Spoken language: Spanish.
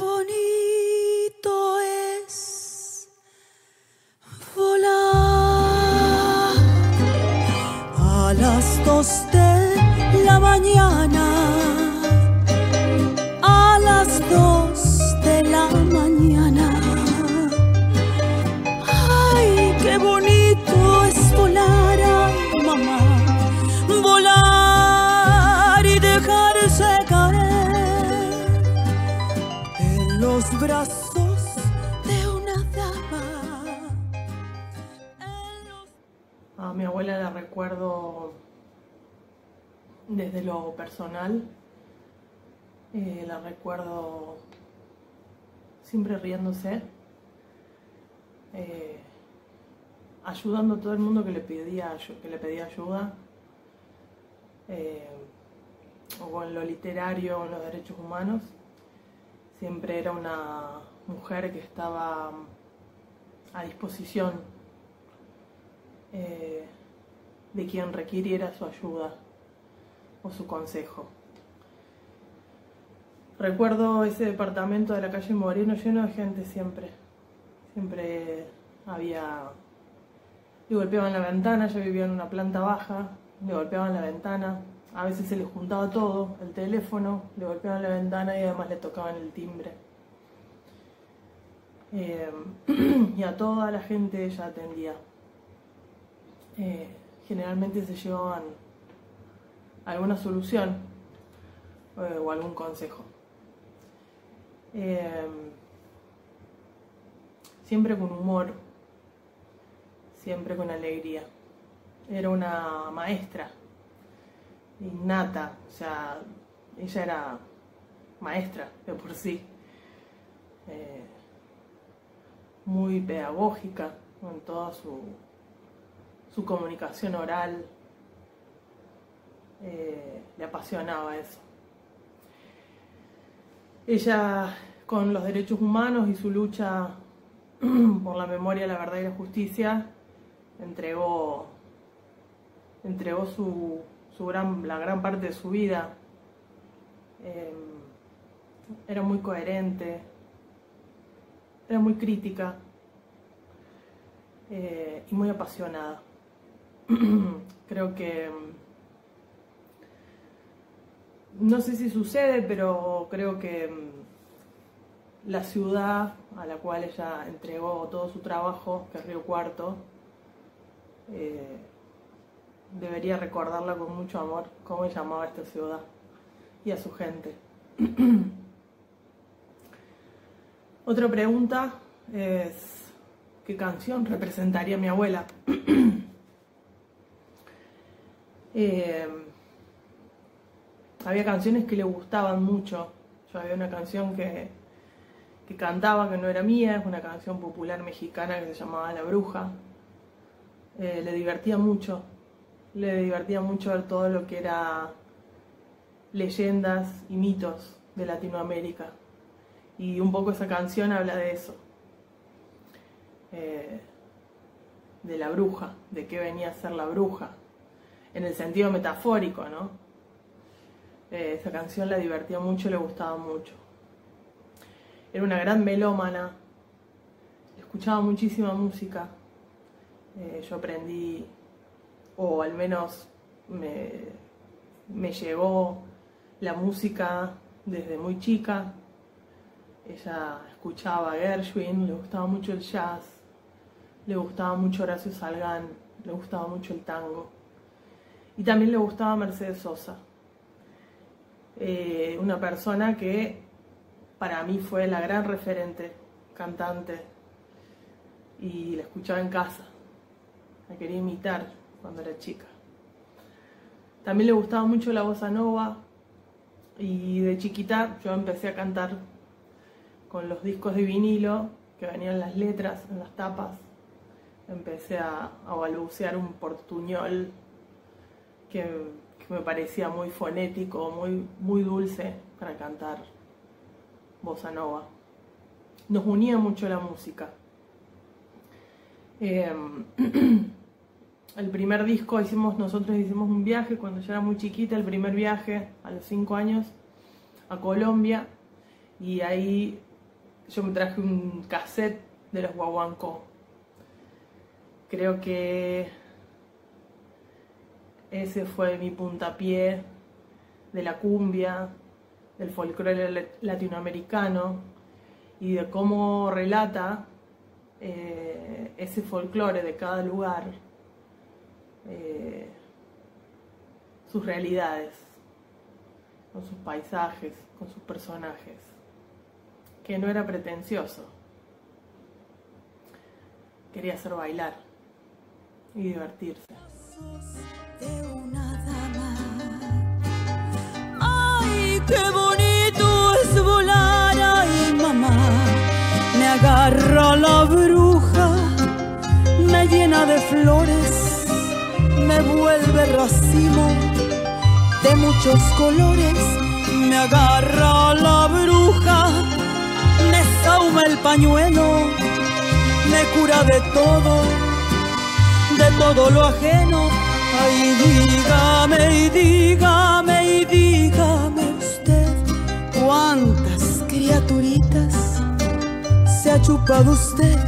bonito es volar a las dos de la mañana. Brazos de una dama. A mi abuela la recuerdo desde lo personal. Eh, la recuerdo siempre riéndose, eh, ayudando a todo el mundo que le pedía, que le pedía ayuda, eh, o con lo literario en los derechos humanos. Siempre era una mujer que estaba a disposición eh, de quien requiriera su ayuda o su consejo. Recuerdo ese departamento de la calle Moreno lleno de gente siempre. Siempre había... Le golpeaban la ventana, yo vivía en una planta baja, le golpeaban la ventana, a veces se le juntaba todo, el teléfono, le golpeaban la ventana y además le tocaban el timbre. Eh, y a toda la gente ella atendía. Eh, generalmente se llevaban alguna solución eh, o algún consejo. Siempre con humor, siempre con alegría. Era una maestra innata, o sea, ella era maestra de por sí, eh, muy pedagógica en toda su, su comunicación oral, eh, le apasionaba eso. Ella, con los derechos humanos y su lucha por la memoria, la verdad y la justicia, entregó, entregó su, su gran, la gran parte de su vida. Eh, era muy coherente, era muy crítica eh, y muy apasionada. Creo que no sé si sucede, pero creo que mm, la ciudad a la cual ella entregó todo su trabajo, que es Río Cuarto, eh, debería recordarla con mucho amor, cómo llamaba a esta ciudad y a su gente. Otra pregunta es, ¿qué canción representaría mi abuela? Eh, había canciones que le gustaban mucho. Yo había una canción que, que cantaba que no era mía, es una canción popular mexicana que se llamaba La Bruja. Eh, le divertía mucho, le divertía mucho ver todo lo que era leyendas y mitos de Latinoamérica. Y un poco esa canción habla de eso, eh, de la bruja, de qué venía a ser la bruja, en el sentido metafórico, ¿no? Eh, esa canción la divertía mucho le gustaba mucho. Era una gran melómana, escuchaba muchísima música. Eh, yo aprendí, o al menos me, me llegó la música desde muy chica. Ella escuchaba a Gershwin, le gustaba mucho el jazz, le gustaba mucho Horacio Salgán, le gustaba mucho el tango. Y también le gustaba Mercedes Sosa. Eh, una persona que para mí fue la gran referente, cantante, y la escuchaba en casa. La quería imitar cuando era chica. También le gustaba mucho la bossa nova y de chiquita yo empecé a cantar con los discos de vinilo que venían las letras en las tapas. Empecé a, a balbucear un portuñol que, me parecía muy fonético, muy, muy dulce para cantar bossa nova. Nos unía mucho la música. Eh, el primer disco hicimos, nosotros hicimos un viaje cuando yo era muy chiquita, el primer viaje a los cinco años a Colombia y ahí yo me traje un cassette de los guaguancó. Creo que ese fue mi puntapié de la cumbia, del folclore latinoamericano y de cómo relata eh, ese folclore de cada lugar, eh, sus realidades, con sus paisajes, con sus personajes, que no era pretencioso. Quería hacer bailar y divertirse. Ay, qué bonito es volar, ay mamá. Me agarra la bruja, me llena de flores, me vuelve racimo de muchos colores. Me agarra la bruja, me sauma el pañuelo, me cura de todo, de todo lo ajeno. Ay, dígame y dígame y dígame usted cuántas criaturitas se ha chupado usted